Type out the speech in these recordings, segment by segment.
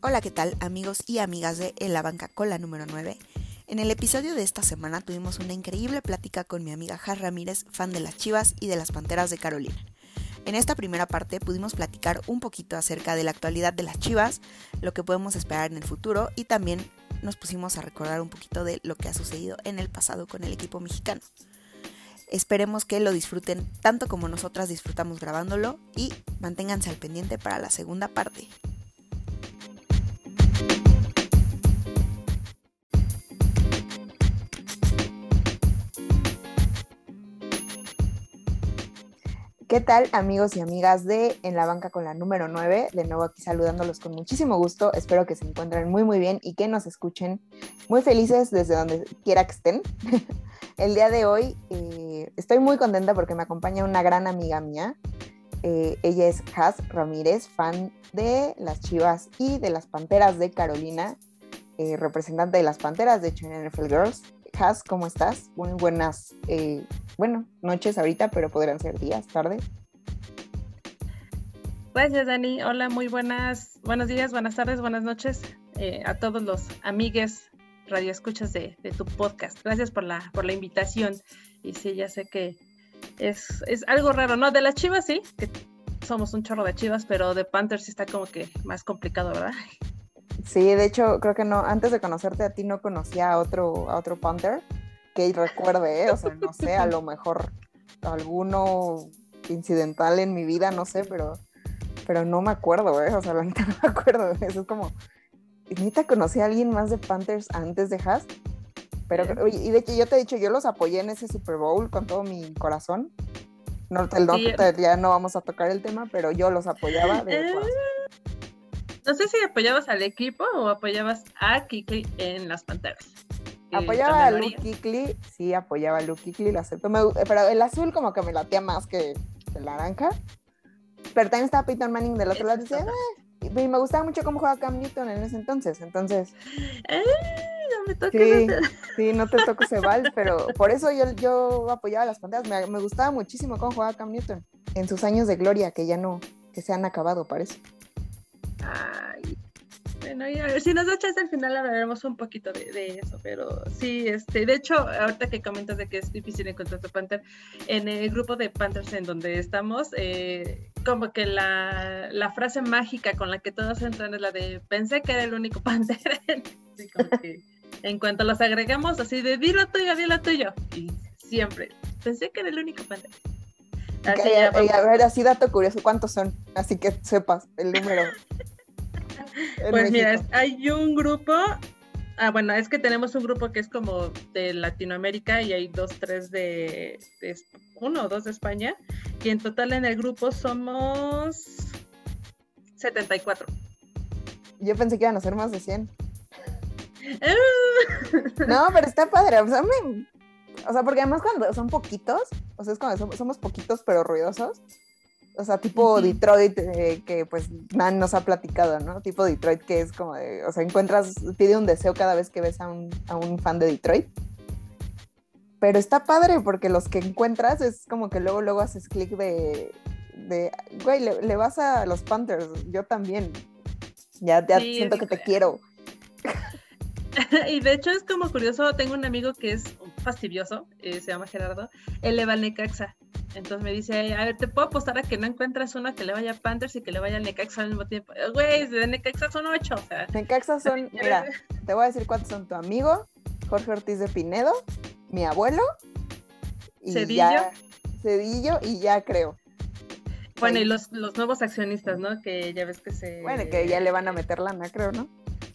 Hola, ¿qué tal amigos y amigas de En la Banca con la número 9? En el episodio de esta semana tuvimos una increíble plática con mi amiga Jar Ramírez, fan de las Chivas y de las Panteras de Carolina. En esta primera parte pudimos platicar un poquito acerca de la actualidad de las Chivas, lo que podemos esperar en el futuro y también nos pusimos a recordar un poquito de lo que ha sucedido en el pasado con el equipo mexicano. Esperemos que lo disfruten tanto como nosotras disfrutamos grabándolo y manténganse al pendiente para la segunda parte. ¿Qué tal amigos y amigas de En la banca con la número 9? De nuevo aquí saludándolos con muchísimo gusto. Espero que se encuentren muy muy bien y que nos escuchen muy felices desde donde quiera que estén. El día de hoy eh, estoy muy contenta porque me acompaña una gran amiga mía. Eh, ella es Has Ramírez, fan de las Chivas y de las Panteras de Carolina, eh, representante de las Panteras de hecho en NFL Girls. ¿Cómo estás? Muy buenas, eh, bueno, noches ahorita, pero podrían ser días, tarde. Gracias, Dani. Hola, muy buenas, buenos días, buenas tardes, buenas noches eh, a todos los amigues radioescuchas de, de tu podcast. Gracias por la, por la invitación. Y sí, ya sé que es, es algo raro, ¿no? De las chivas, sí, que somos un chorro de chivas, pero de Panthers está como que más complicado, ¿verdad? Sí, de hecho, creo que no, antes de conocerte a ti no conocía a otro, a otro Panther que recuerde, ¿eh? o sea, no sé, a lo mejor alguno incidental en mi vida, no sé, pero, pero no me acuerdo, ¿eh? o sea, la neta no me acuerdo, eso es como, neta conocí a alguien más de Panthers antes de Haas, pero, y de hecho yo te he dicho, yo los apoyé en ese Super Bowl con todo mi corazón, no, el, no, sí. ya no vamos a tocar el tema, pero yo los apoyaba de corazón. No sé si apoyabas al equipo o apoyabas a Kikli en las Panteras. Apoyaba a Luke Kikli, sí, apoyaba a Luke Kikli, lo acepto. Me, pero el azul como que me latía más que el naranja. Pero también estaba Peyton Manning del otro lado y decía, eh, y me gustaba mucho cómo jugaba Cam Newton en ese entonces. Entonces. Eh, no me toques sí, sí, no te toco ese bal, pero por eso yo, yo apoyaba a las panteras. Me, me, gustaba muchísimo cómo jugaba Cam Newton en sus años de gloria, que ya no, que se han acabado, parece. Ay, bueno, y a ver, si nos da chance al final hablaremos un poquito de, de, eso, pero sí, este, de hecho, ahorita que comentas de que es difícil encontrar tu Panther, en el grupo de Panthers en donde estamos, eh, como que la, la, frase mágica con la que todos entran es la de pensé que era el único Panther. así como que en cuanto los agregamos, así de dilo tuyo, dilo tuyo, y siempre, pensé que era el único Panther. Así okay, ya, a ver, así dato curioso, ¿cuántos son? Así que sepas el número. pues mira, hay un grupo, ah, bueno, es que tenemos un grupo que es como de Latinoamérica y hay dos, tres de, de uno o dos de España, y en total en el grupo somos 74. Yo pensé que iban a ser más de 100. no, pero está padre. O sea, me, o sea, porque además cuando son poquitos, o sea, es cuando somos, somos poquitos pero ruidosos. O sea, tipo uh -huh. Detroit, eh, que pues Man nos ha platicado, ¿no? Tipo Detroit, que es como de, o sea, encuentras, pide un deseo cada vez que ves a un, a un fan de Detroit. Pero está padre porque los que encuentras es como que luego, luego haces clic de, de, güey, le, le, vas a los Panthers, yo también. Ya, ya sí, siento que te quiero. y de hecho es como curioso, tengo un amigo que es fastidioso, eh, se llama Gerardo, él le va al Necaxa. Entonces me dice, a ver, te puedo apostar a que no encuentras uno que le vaya a Panthers y que le vaya al Necaxa al mismo tiempo. Güey, de Necaxa son ocho, o sea. Necaxa son, mira, te voy a decir cuántos son tu amigo, Jorge Ortiz de Pinedo, mi abuelo, y Cedillo. Ya, Cedillo y ya creo. Bueno, y los, los nuevos accionistas, ¿no? Que ya ves que se... Bueno, que ya le van a meter lana, creo, ¿no?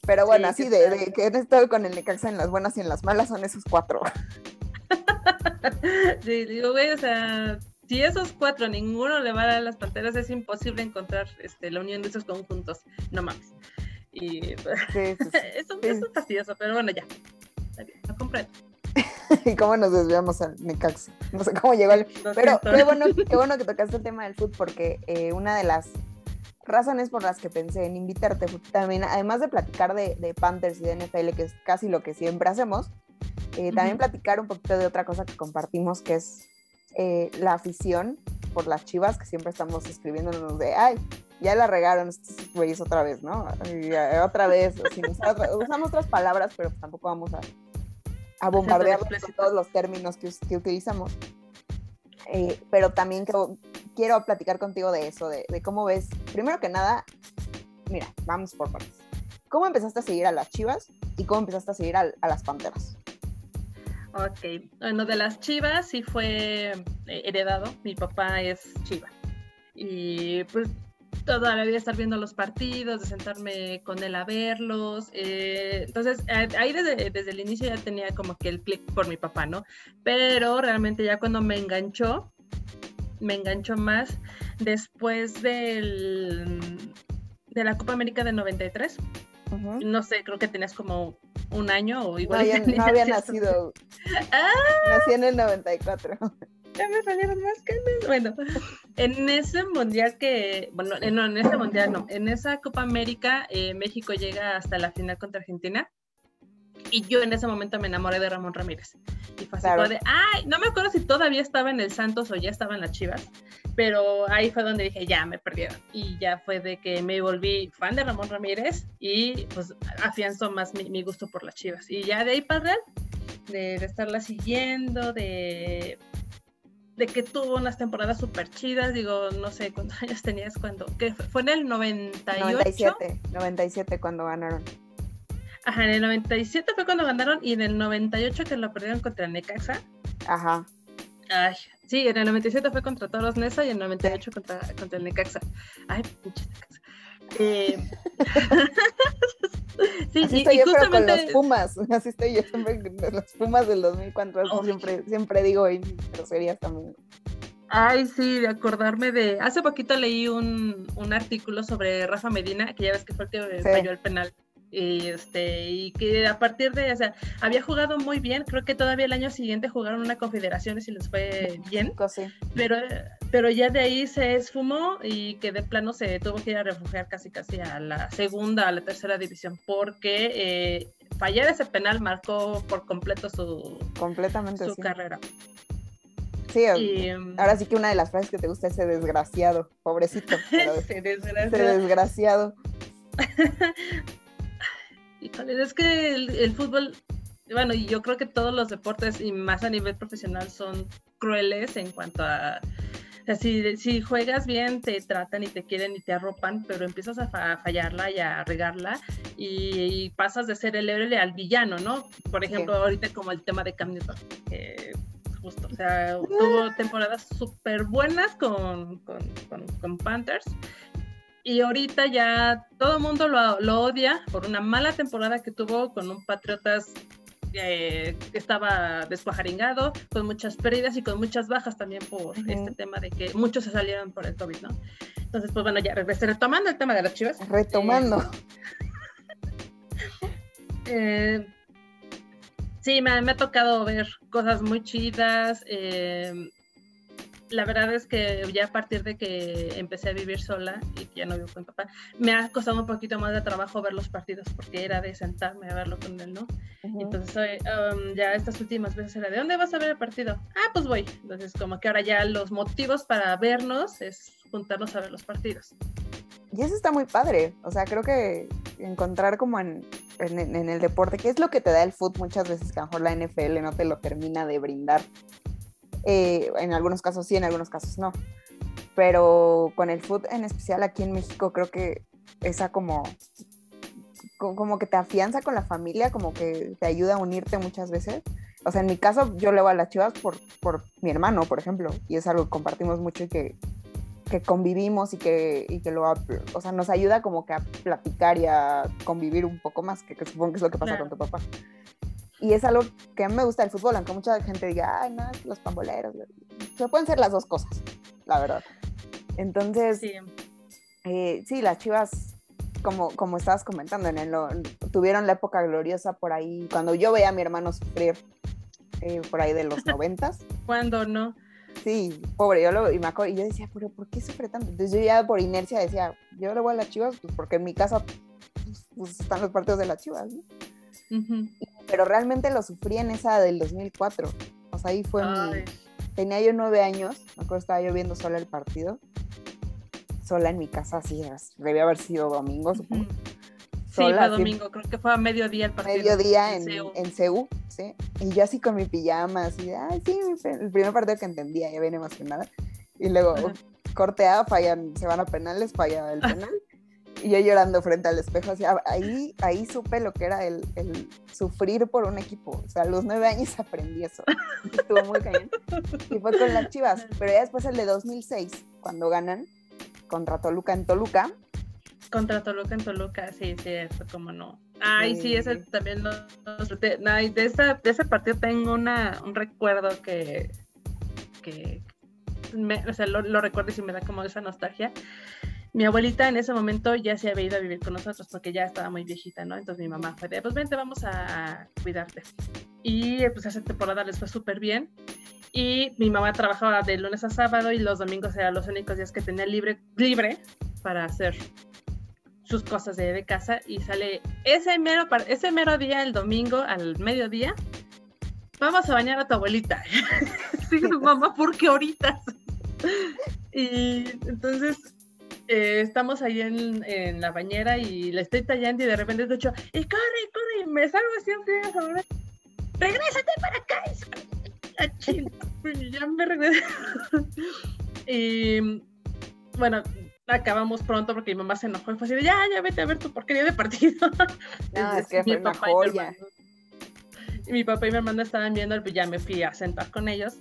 Pero bueno, sí, así de, de, que han estado con el Necaxa en las buenas y en las malas son esos cuatro. sí, digo, güey, o sea, si esos cuatro ninguno le va a las panteras, es imposible encontrar este, la unión de esos conjuntos. No mames. Y sí, sí, sí. eso, eso, es fastidioso, pero bueno, ya. Lo comprendo. y cómo nos desviamos al Necaxa. No sé cómo llegó el. Pero qué bueno, qué bueno que tocaste el tema del fútbol, porque eh, una de las razones por las que pensé en invitarte también, además de platicar de, de, Panthers y de NFL, que es casi lo que siempre hacemos, eh, también platicar un poquito de otra cosa que compartimos, que es eh, la afición por las chivas, que siempre estamos escribiéndonos de, ay, ya la regaron estos güeyes otra vez, ¿no? otra vez, usamos otras palabras, pero tampoco vamos a, a bombardearlos con todos los términos que, que utilizamos. Eh, pero también quiero, quiero platicar contigo de eso, de, de, cómo ves, primero que nada, mira, vamos por partes. ¿Cómo empezaste a seguir a las chivas y cómo empezaste a seguir a, a las panteras? Ok, bueno, de las chivas sí fue eh, heredado, mi papá es chiva. Y pues toda la vida estar viendo los partidos, de sentarme con él a verlos. Eh, entonces, ahí desde, desde, el inicio ya tenía como que el clic por mi papá, ¿no? Pero realmente ya cuando me enganchó, me enganchó más después del, de la Copa América del 93. No sé, creo que tenías como un año o igual. No, había nacido. ¡Ah! Nací en el 94 ya me salieron más canas. Bueno, en ese mundial que, bueno, eh, no, en ese mundial no, en esa Copa América, eh, México llega hasta la final contra Argentina. Y yo en ese momento me enamoré de Ramón Ramírez. Y fue así de, ay, no me acuerdo si todavía estaba en el Santos o ya estaba en las Chivas, pero ahí fue donde dije, ya me perdieron. Y ya fue de que me volví fan de Ramón Ramírez y pues afianzó más mi, gusto por las Chivas. Y ya de ahí para de, de estarla siguiendo, de de que tuvo unas temporadas súper chidas, digo, no sé cuántos años tenías cuando, que fue en el 98. 97, 97 cuando ganaron. Ajá, en el 97 fue cuando ganaron y en el 98 que lo perdieron contra Necaxa. Ajá. Ay, sí, en el 97 fue contra Toros Nesa y en el 98 contra, contra el Necaxa. Ay, pinche Necaxa. Eh, sí, así estoy yo con los Pumas, así estoy yo siempre los Pumas del 2004, siempre, siempre digo y groserías también. Ay, sí, de acordarme de... Hace poquito leí un, un, artículo sobre Rafa Medina, que ya ves que fue el que falló el penal y este y que a partir de, o sea, había jugado muy bien, creo que todavía el año siguiente jugaron una confederación y les fue bien, pero pero ya de ahí se esfumó y que de plano se tuvo que ir a refugiar casi casi a la segunda, a la tercera división, porque eh, fallar ese penal marcó por completo su, Completamente, su carrera. Sí, ahora sí que una de las frases que te gusta es ese desgraciado, pobrecito. ese desgraciado. es que el, fútbol, bueno, y yo creo que todos los deportes, y más a nivel profesional, son crueles en cuanto a... si, juegas bien, te tratan y te quieren y te arropan, pero empiezas a, fallarla y a regarla y, pasas de ser el héroe al villano, ¿no? Por ejemplo, ahorita como el tema de Cam Newton, justo, o sea, tuvo temporadas súper buenas con, con Panthers y ahorita ya todo el mundo lo, odia por una mala temporada que tuvo con un Patriotas que estaba descuajaringado, con muchas pérdidas y con muchas bajas también por este tema de que muchos se salieron por el COVID, ¿no? Entonces, pues bueno, ya retomando el tema de las chivas. Retomando. Eh, sí, me, me, ha tocado ver cosas muy chidas. Eh, la verdad es que ya a partir de que empecé a vivir sola y ya no vivo con papá, me ha costado un poquito más de trabajo ver los partidos porque era de sentarme a verlo con él, ¿no? Entonces um, ya estas últimas veces era de ¿dónde vas a ver el partido? Ah, pues voy. Entonces como que ahora ya los motivos para vernos es juntarnos a ver los partidos. Y eso está muy padre, o sea, creo que encontrar como en, en, el deporte, que es lo que te da el fútbol muchas veces que a lo mejor la NFL no te lo termina de brindar eh, en algunos casos sí, en algunos casos no. Pero con el food en especial aquí en México creo que esa como, como que te afianza con la familia, como que te ayuda a unirte muchas veces. O sea, en mi caso yo le voy a las chivas por, por mi hermano, por ejemplo, y es algo que compartimos mucho y que, que convivimos y que, y que lo, o sea, nos ayuda como que a platicar y a convivir un poco más, que, supongo que es lo que pasa con tu papá. Y es algo que a mí me gusta el fútbol, aunque mucha gente diga, ay, no, los pamboleros. Se pueden ser las dos cosas, la verdad. Entonces, sí, eh, sí las chivas, como, como estabas comentando, en el, tuvieron la época gloriosa por ahí, cuando yo veía a mi hermano sufrir eh, por ahí de los noventas. ¿Cuándo no? Sí, pobre, yo lo, y, me acuerdo, y yo decía, pero ¿por qué sufre tanto? Entonces yo ya por inercia decía, yo le voy a las chivas, pues porque en mi casa pues, pues, están los partidos de las chivas, ¿no? Pero realmente lo sufrí en esa del 2004. O sea, ahí fue tenía yo nueve años, me acuerdo estaba yo viendo sola el partido, sola en mi casa, así, debía haber sido domingo, supongo. Sí, fue domingo, creo que fue a mediodía el partido. Mediodía en, en, CEU, sí. Y yo así con mi pijama, así ay, sí, el primer partido que entendía, ya viene emocionada. Y luego, corteada, fallan, se van a penales, falla el penal. Y yo llorando frente al espejo, así, ahí, ahí supe lo que era el, el, sufrir por un equipo. O sea, a los nueve años aprendí eso. Estuvo muy cañón. Y fue con las chivas. Pero ya después el de 2006, cuando ganan contra Toluca en Toluca, contra Toluca en Toluca, sí, cierto, cómo no. Ay, sí, ese también lo, de, de, ese partido tengo una, un recuerdo que, que me, o sea, lo, recuerdo y sí me da como esa nostalgia. Mi abuelita en ese momento ya se había ido a vivir con nosotros porque ya estaba muy viejita, ¿no? Entonces mi mamá fue de, pues vente, vamos a cuidarte. Y pues esa temporada les fue súper bien. Y mi mamá trabajaba de lunes a sábado y los domingos eran los únicos días que tenía libre, libre para hacer sus cosas de, casa y sale ese mero, ese mero día, el domingo, al mediodía, vamos a bañar a tu abuelita. sí, mamá, ¿por qué ahorita? y entonces eh, estamos ahí en, en, la bañera y le estoy tallando y de repente escucho, y corre, corre, y me salgo así en regrésate para acá. Y ya me regresé. y bueno, acabamos pronto porque mi mamá se enojó y fue así de, ya, ya vete a ver tu porquería de partido. No, es que fue una joya. Y mi papá y mi hermana estaban viendo, pues ya me fui a sentar con ellos.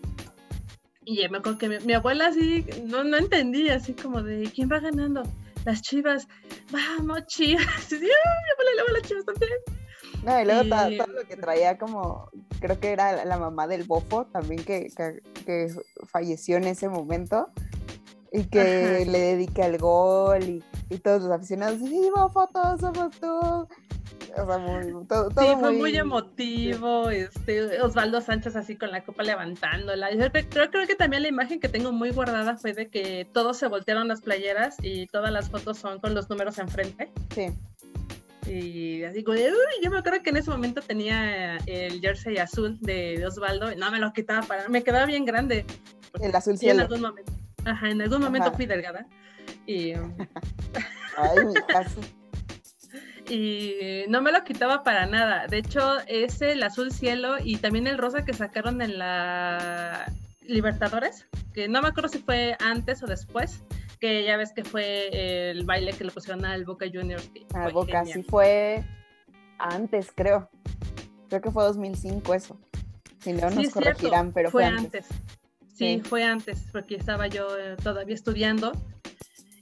Y me acuerdo que mi, abuela así, no, no entendía, así como de, ¿quién va ganando? Las chivas, vamos chivas. Y, mi abuela le va las chivas también. No, y luego Todo, lo que traía como, creo que era la mamá del bofo también que, que, que falleció en ese momento y que le dedica el gol y, y, todos los aficionados, sí, fotos, somos tú. O sea, muy, todo, sí, fue muy... emotivo, este, Osvaldo Sánchez así con la copa levantándola. Yo creo, creo que también la imagen que tengo muy guardada fue de que todos se voltearon las playeras y todas las fotos son con los números enfrente. Sí. Y así como de, uy, yo me acuerdo que en ese momento tenía el jersey azul de, Osvaldo, y no me lo quitaba para, me quedaba bien grande. El azul cielo. en algún momento. Ajá, en algún momento fui delgada. Y. Ay, mi caso. y no me lo quitaba para nada. De hecho, es el azul cielo y también el rosa que sacaron en la Libertadores, que no me acuerdo si fue antes o después, que ya ves que fue el baile que le pusieron al Boca Juniors. Al Boca, sí fue antes, creo. Creo que fue 2005 eso. Si no, nos corregirán, pero fue, antes. Sí, fue antes, porque estaba yo eh, todavía estudiando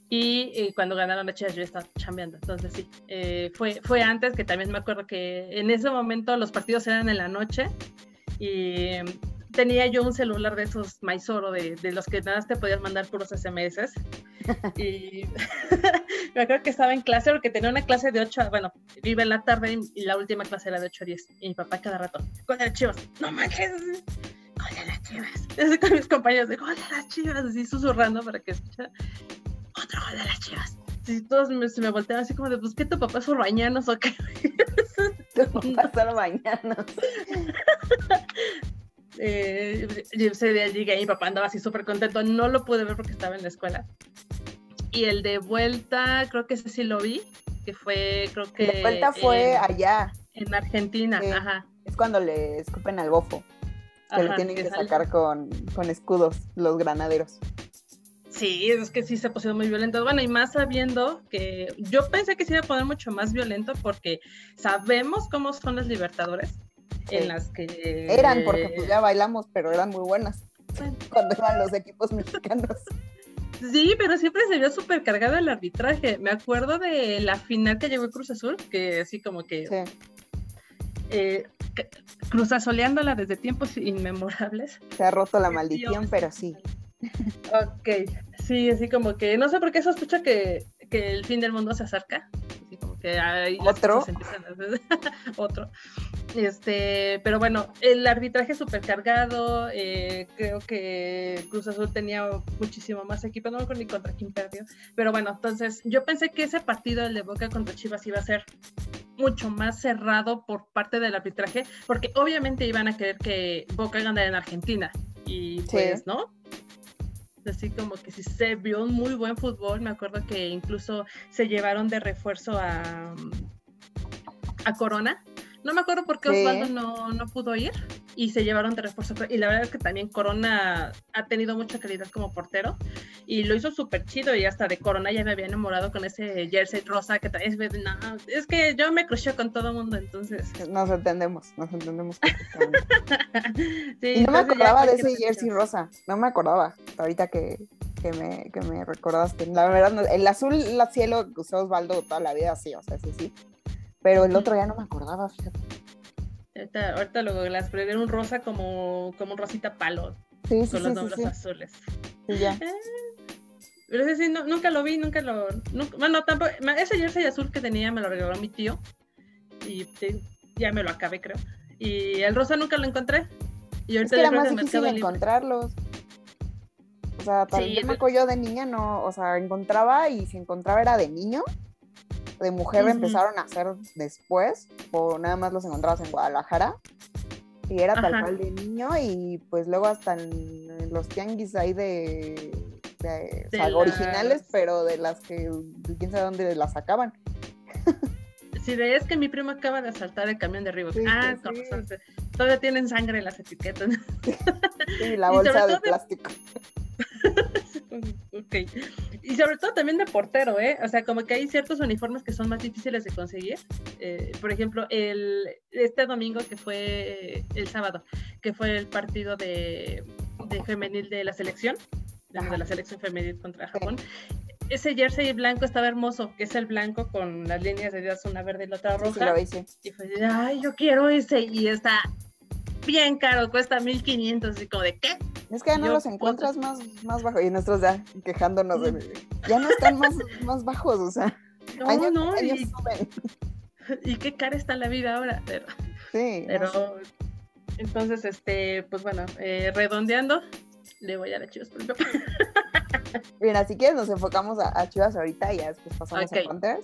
y, eh, cuando ganaron las chicas yo estaba chambeando. Entonces sí, eh, fue, fue antes que también me acuerdo que en ese momento los partidos eran en la noche y tenía yo un celular de esos Maizoro, de, de los que nada te podías mandar puros SMS. y me acuerdo que estaba en clase porque tenía una clase de 8, bueno, vive en la tarde y la última clase era de 8 a 10. Y mi papá cada rato, con el chivos, no manches de las chivas. Así con mis compañeros de de las chivas, así susurrando para que escuchara otro gol de las chivas. Y todos me, se me volteaban así como de, pues, ¿qué tu papá es bañanos o qué? tu papá es bañanos. eh, ese día llegué y mi papá andaba así súper contento. No lo pude ver porque estaba en la escuela. Y el de vuelta, creo que ese sí lo vi, que fue, creo que... De vuelta fue allá. En Argentina, ajá. Es cuando le escupen al bofo que lo tienen que, sacar con, escudos los granaderos. Sí, es que sí se pusieron muy violentos. Bueno, y más sabiendo que yo pensé que se iba a poner mucho más violento porque sabemos cómo son las Libertadores. En las que. Eran, porque pues ya bailamos, pero eran muy buenas. Cuando eran los equipos mexicanos. Sí, pero siempre se vio súper cargado el arbitraje. Me acuerdo de la final que llegó el Cruz Azul, que así como que. Sí. Eh, cruzazoleándola desde tiempos inmemorables. Se ha roto la maldición, pero sí. Ok, sí, así como que no sé por qué sospecho que, que el fin del mundo se acerca. Así como que ahí otro. otro. Este, pero bueno, el arbitraje súper cargado. Eh, creo que Cruz Azul tenía muchísimo más equipo, no me ni contra quién perdió. Pero bueno, entonces yo pensé que ese partido, el de Boca contra Chivas, iba a ser mucho más cerrado por parte del arbitraje, porque obviamente iban a querer que Boca ganara en Argentina y pues, ¿no? Así como que sí se vio un muy buen fútbol. Me acuerdo que incluso se llevaron de refuerzo a, a Corona no me acuerdo por qué Osvaldo no, no pudo ir y se llevaron de refuerzo. Y la verdad es que también Corona ha tenido mucha calidad como portero y lo hizo súper chido y hasta de Corona ya me había enamorado con ese jersey rosa que es, no, es que yo me crucé con todo el mundo, entonces. Nos entendemos, nos entendemos. sí, y no me acordaba de ese jersey rosa, no me acordaba ahorita que, que me, que me recordaste. La verdad, el azul, el cielo usó Osvaldo toda la vida así, o sea, sí, sí. Pero el otro ya no me acordaba, fíjate. Ahorita, ahorita lo las pero era un rosa como, como un rosita palo. Sí, sí, con los nombres azules. Sí, ya. Eh, pero ese sí, nunca lo vi, nunca lo. bueno, tampoco. Ese jersey azul que tenía me lo regaló mi tío. Y ya me lo acabé, creo. Y el rosa nunca lo encontré. Y ahorita es que era más difícil encontrarlos. O sea, para sí, yo me acuerdo de niña no, o sea, encontraba y si encontraba era de niño de mujer empezaron a hacer después, o nada más los encontrabas en Guadalajara. Y era tal cual de niño, y pues luego hasta en los tianguis ahí de, originales, pero de las que quién sabe dónde las sacaban. Sí, de es que mi primo acaba de asaltar el camión de arriba. ah, pues todavía tienen sangre las etiquetas. Sí, la bolsa de plástico. ok. Y sobre todo también de portero, ¿eh? O sea, como que hay ciertos uniformes que son más difíciles de conseguir. Eh, por ejemplo, el, este domingo que fue el sábado, que fue el partido de, femenil de la selección, de la selección femenil contra Japón. Ese jersey blanco estaba hermoso, que es el blanco con las líneas de Dios, una verde y la otra roja. Y fue, ay, yo quiero ese. Y está bien caro, cuesta 1500. Y como de, ¿qué? Es que ya no los encuentras más, más bajos. Y nosotros ya quejándonos de. Ya no están más, más bajos, o sea. No, no. y, y, qué cara está la vida ahora. Pero, sí. Pero. Entonces, este, pues bueno, eh, redondeando, le voy a la Chivas por Bien, así que nos enfocamos a, Chivas ahorita y ya después pasamos a Panthers.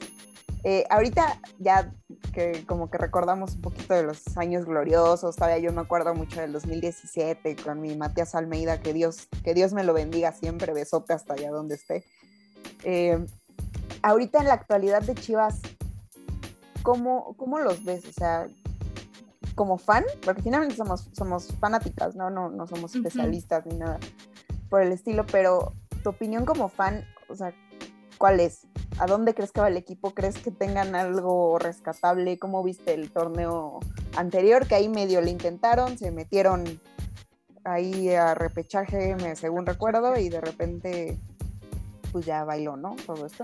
Eh, ahorita ya que como que recordamos un poquito de los años gloriosos, todavía yo me acuerdo mucho del 2017 con mi Matías Almeida, que Dios, que Dios me lo bendiga siempre, besote hasta allá donde esté. Eh, ahorita en la actualidad de Chivas, ¿cómo, ¿cómo, los ves? O sea, como fan, porque finalmente somos, somos fanáticas, ¿no? No, no somos especialistas ni nada por el estilo, pero tu opinión como fan, o sea, ¿cuál es? ¿A dónde crees que va el equipo? ¿Crees que tengan algo rescatable? ¿Cómo viste el torneo anterior? Que ahí medio le intentaron, se metieron ahí a repechaje, según recuerdo, y de repente pues ya bailó, ¿no? Todo esto.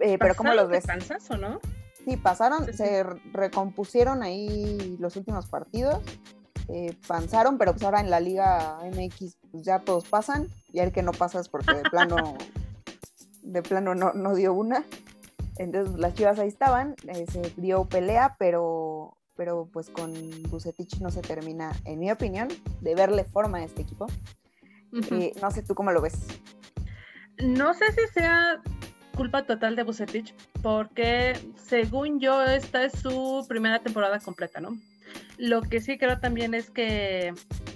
Eh, pero ¿cómo los ves? o no? Sí, pasaron, se recompusieron ahí los últimos partidos, eh, pero pues ahora en la Liga MX pues ya todos pasan, y el que no pasa es porque de plano de plano no, no dio una. Entonces las chivas ahí estaban, eh, se dio pelea, pero, pero pues con Bucetich no se termina, en mi opinión, de verle forma a este equipo. Eh, no sé tú cómo lo ves. No sé si sea culpa total de Bucetich, porque según yo esta es su primera temporada completa, ¿no? Lo que sí creo también es que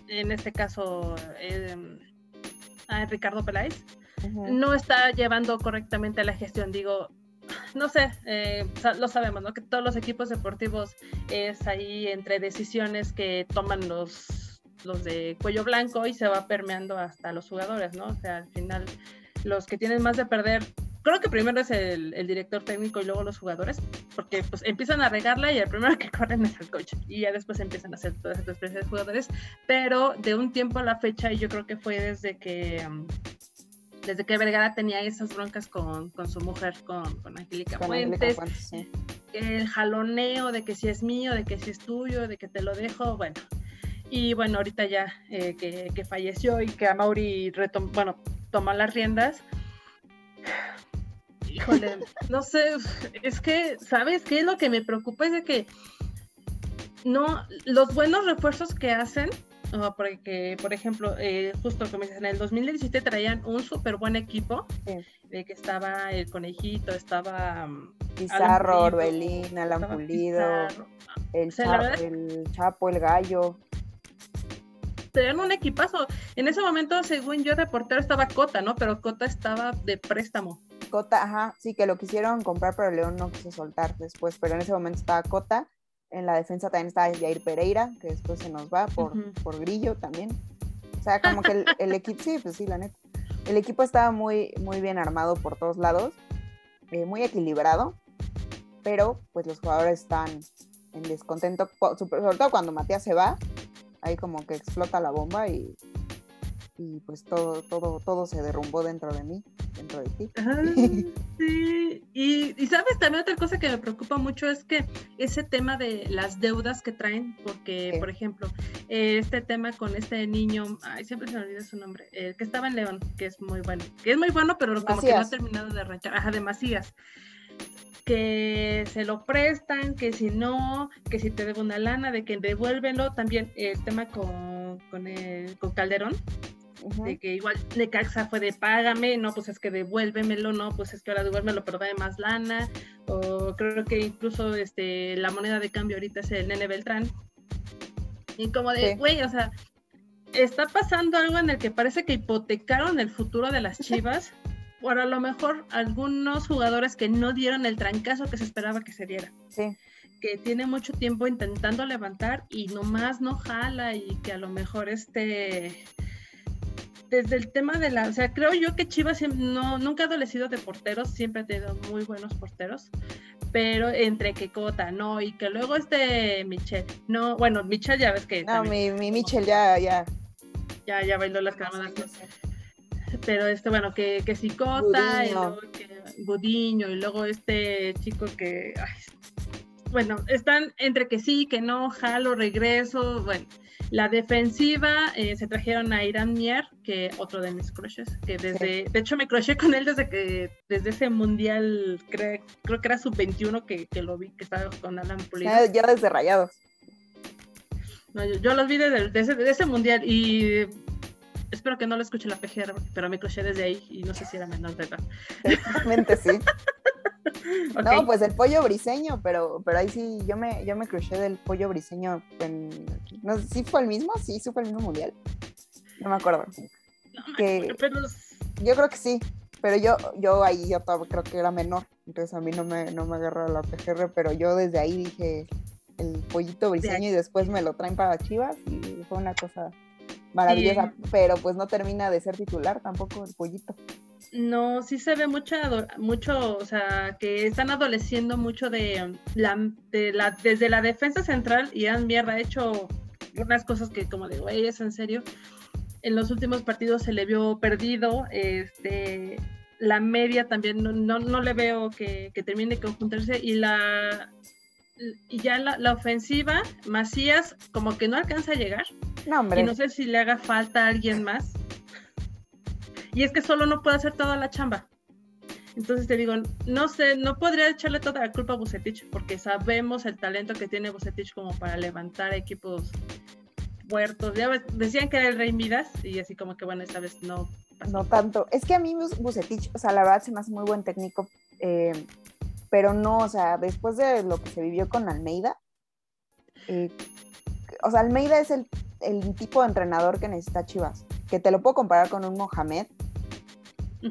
en este caso eh, a Ricardo Peláez no está llevando correctamente la gestión. Digo, no sé, eh, lo sabemos, ¿no? Que todos los equipos deportivos es ahí entre decisiones que toman los, los de cuello blanco y se va permeando hasta los jugadores, ¿no? O sea, al final, los que tienen más de perder, creo que primero es el, director técnico y luego los jugadores, porque pues empiezan a regarla y el primero que corren es el coach y ya después empiezan a hacer todas estas experiencias de jugadores, pero de un tiempo a la fecha, y yo creo que fue desde que desde que Vergara tenía esas broncas con, su mujer, con, con Angélica Fuentes, el jaloneo de que si es mío, de que si es tuyo, de que te lo dejo, bueno. Y bueno, ahorita ya eh, que, falleció y que a Mauri bueno, tomó las riendas. Híjole, no sé, es que, ¿sabes qué? Lo que me preocupa es de que no, los buenos refuerzos que hacen, porque, por ejemplo, eh, justo como dices, en el 2017 traían un súper buen equipo, de que estaba el conejito, estaba... Mm, Pizarro, Orbelín, Alan Pulido, el, el, Chapo, el Gallo. tenían un equipazo. En ese momento, según yo, de portero estaba Cota, ¿no? Pero Cota estaba de préstamo. Cota, ajá, sí, que lo quisieron comprar, pero León no quiso soltar después. Pero en ese momento estaba Cota. En la defensa también estaba Jair Pereira, que después se nos va por, por Grillo también. O sea, como que el, equipo, sí, pues sí, la neta. El equipo estaba muy, muy bien armado por todos lados, eh, muy equilibrado, pero pues los jugadores están en descontento, sobre todo cuando Matías se va, ahí como que explota la bomba y, y pues todo, todo, todo se derrumbó dentro de mí, dentro de ti. sí, y, sabes, también otra cosa que me preocupa mucho es que ese tema de las deudas que traen, porque, por ejemplo, este tema con este niño, ay, siempre se me olvida su nombre, el que estaba en León, que es muy bueno, que es muy bueno, pero como que no ha terminado de arrancar, ajá, de Macías que se lo prestan, que si no, que si te debo una lana, de que devuélvelo. También el tema con, con, el, con Calderón, de que igual Necaxa fue de págame, no, pues es que devuélvemelo, no, pues es que ahora devuélvemelo, pero dame más lana. O creo que incluso este, la moneda de cambio ahorita es el Nene Beltrán. Y como de, güey, o sea, está pasando algo en el que parece que hipotecaron el futuro de las chivas por a lo mejor algunos jugadores que no dieron el trancazo que se esperaba que se diera. Sí. Que tiene mucho tiempo intentando levantar y nomás no jala y que a lo mejor este desde el tema de la, o sea, creo yo que Chivas no, nunca ha adolecido de porteros, siempre ha tenido muy buenos porteros, pero entre que Cota, no, y que luego este Michel, no, bueno, Michel ya ves que... No, mi, mi Michel ya, ya. Ya, ya bailó las cámaras pero este, bueno, que, que Cicota, y luego que Gudiño, y luego este chico que, bueno, están entre que sí, que no, jalo, regreso, bueno. La defensiva eh, se trajeron a Irán Mier, que otro de mis crushes, que desde, de hecho me crushé con él desde que, desde ese mundial, creo, creo que era sub-21 que, que, lo vi, que estaba con Alan Pulido. Ya, ya desde Rayados. No, yo, los vi desde, desde, ese mundial y espero que no lo escuche la PGR, pero me crucé desde ahí y no sé si era menor de edad. Exactamente, sí. No, pues el pollo briseño, pero, pero ahí sí, yo me, yo me crucé del pollo briseño. En, no si fue el mismo, sí, sí fue el mismo mundial. No me acuerdo. que, Yo creo que sí, pero yo, yo ahí yo creo que era menor, entonces a mí no me, no me agarró la PGR, pero yo desde ahí dije el pollito briseño y después me lo traen para Chivas y fue una cosa maravillosa, pero pues no termina de ser titular tampoco el pollito. No, sí se ve mucha, mucho, o sea, que están adoleciendo mucho de la, de la, desde la defensa central y han mierda hecho unas cosas que como de, güey, es en serio. En los últimos partidos se le vio perdido, este, la media también no, no, le veo que, que termine de conjuntarse y la y ya la, ofensiva, Macías como que no alcanza a llegar. No, hombre. Y no sé si le haga falta a alguien más. Y es que solo no puede hacer toda la chamba. Entonces te digo, no sé, no podría echarle toda la culpa a Bucetich, porque sabemos el talento que tiene Bucetich como para levantar equipos muertos. Ya decían que era el Rey Midas, y así como que bueno, esta vez no. No tanto. Es que a mí Bucetich, o sea, la verdad se me hace muy buen técnico. Eh, pero no, o sea, después de lo que se vivió con Almeida, eh, o sea, Almeida es el, tipo de entrenador que necesita Chivas, que te lo puedo comparar con un Mohamed,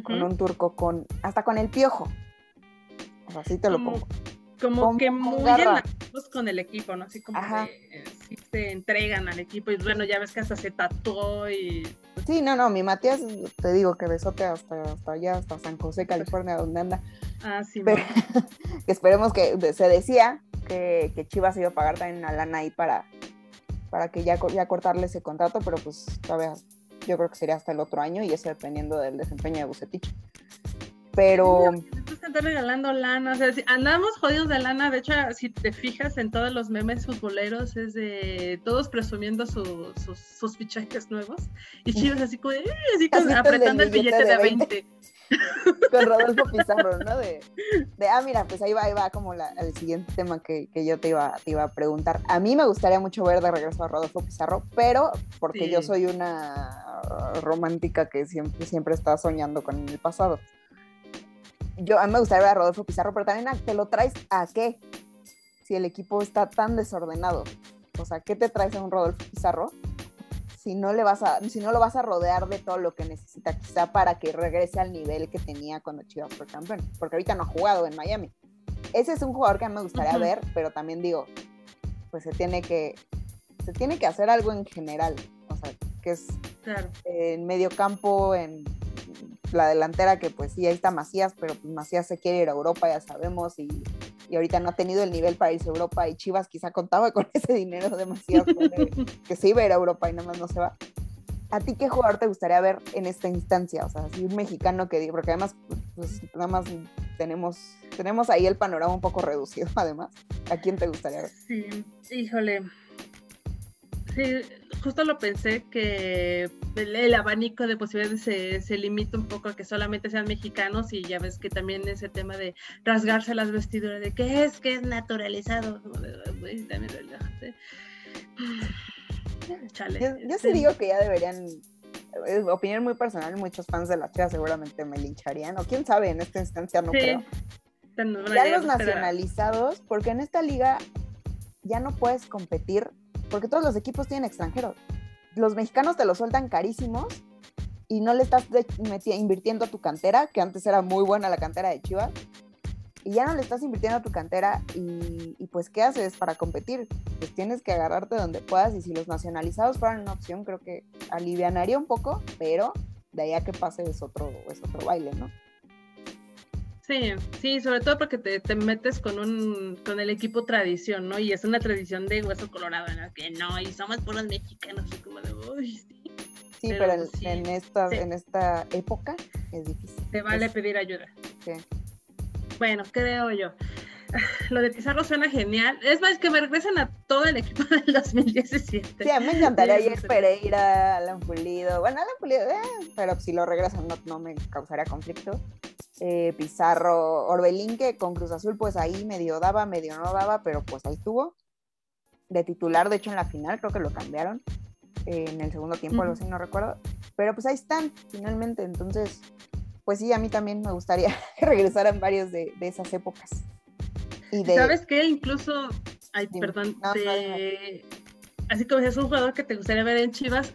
con un turco, con hasta con el piojo. O sea, así te lo pongo. Como que muy con el equipo, ¿no? Así como que sí se entregan al equipo y bueno, ya ves que hasta se tatuó y... Sí, no, no, mi Matías, te digo que besote hasta, hasta allá, hasta San José, California, donde anda. Ah, sí. esperemos que se decía que, que, Chivas iba a pagar también una lana ahí para, para que ya, ya cortarle ese contrato, pero pues todavía yo creo que sería hasta el otro año y eso dependiendo del desempeño de Bucetich. Pero. Están regalando lana, o sea, andamos jodidos de lana. De hecho, si te fijas en todos los memes futboleros, es de todos presumiendo sus, sus, fichajes nuevos. Y Chivas así como, así como apretando el billete, de 20. Con Rodolfo Pizarro, ¿no? De, ah, mira, pues ahí va, ahí va como la, el siguiente tema que, que, yo te iba, te iba a preguntar. A mí me gustaría mucho ver de regreso a Rodolfo Pizarro, pero porque yo soy una romántica que siempre, siempre está soñando con el pasado yo a mí me gustaría ver a Rodolfo Pizarro, pero también te lo traes a qué? Si el equipo está tan desordenado. O sea, ¿qué te traes a un Rodolfo Pizarro? si no le vas a, si no lo vas a rodear de todo lo que necesita quizá para que regrese al nivel que tenía cuando Chivas fue campeón, porque ahorita no ha jugado en Miami. Ese es un jugador que a mí me gustaría ver, pero también digo, pues se tiene que, se tiene que hacer algo en general, o sea, que es en medio campo, en la delantera, que pues sí, ahí está Macías, pero pues Macías se quiere ir a Europa, ya sabemos, y, y ahorita no ha tenido el nivel para irse a Europa, y Chivas quizá contaba con ese dinero de Macías, que se iba a ir a Europa y nada más no se va. ¿A ti qué jugador te gustaría ver en esta instancia? O sea, si un mexicano que diga, porque además, pues nada más tenemos, tenemos ahí el panorama un poco reducido, además. ¿A quién te gustaría ver? Sí, híjole. Sí, justo lo pensé que el, abanico de posibilidades se, se, limita un poco a que solamente sean mexicanos y ya ves que también ese tema de rasgarse las vestiduras, de que es que es naturalizado. Chale, yo, yo sí este. digo que ya deberían opinión muy personal, muchos fans de la Chivas seguramente me lincharían, o quién sabe, en esta instancia no creo. Ya los nacionalizados, porque en esta liga ya no puedes competir, porque todos los equipos tienen extranjeros. Los mexicanos te lo sueltan carísimos y no le estás invirtiendo a tu cantera, que antes era muy buena la cantera de Chivas, y ya no le estás invirtiendo a tu cantera y, pues ¿qué haces para competir? Pues tienes que agarrarte donde puedas y si los nacionalizados fueran una opción creo que alivianaría un poco, pero de ahí a que pase es otro, es otro baile, ¿no? Sí, sí, sobre todo porque te, te, metes con un con el equipo tradición, ¿no? Y es una tradición de hueso colorado, ¿no? Que no, y somos puros mexicanos, así como de, uy, sí. Sí, pero, en, esta, en esta época es difícil. Te vale pedir ayuda. Sí. Bueno, creo yo. Lo de Pizarro suena genial. Es más, que me regresen a todo el equipo del 2017. Sí, a mí me encantaría ayer Pereira, Alan Pulido. Bueno, Alan Pulido, eh, pero si lo regresan no, no me causaría conflicto. Eh, Pizarro, Orbelín, que con Cruz Azul, pues ahí medio daba, medio no daba, pero pues ahí estuvo. De titular, de hecho, en la final creo que lo cambiaron. Eh, en el segundo tiempo, algo así, no recuerdo. Pero pues ahí están, finalmente. Entonces, pues sí, a mí también me gustaría que regresaran varios de, esas épocas. Y ¿Sabes qué? Incluso, ay, perdón, así como es un jugador que te gustaría ver en Chivas,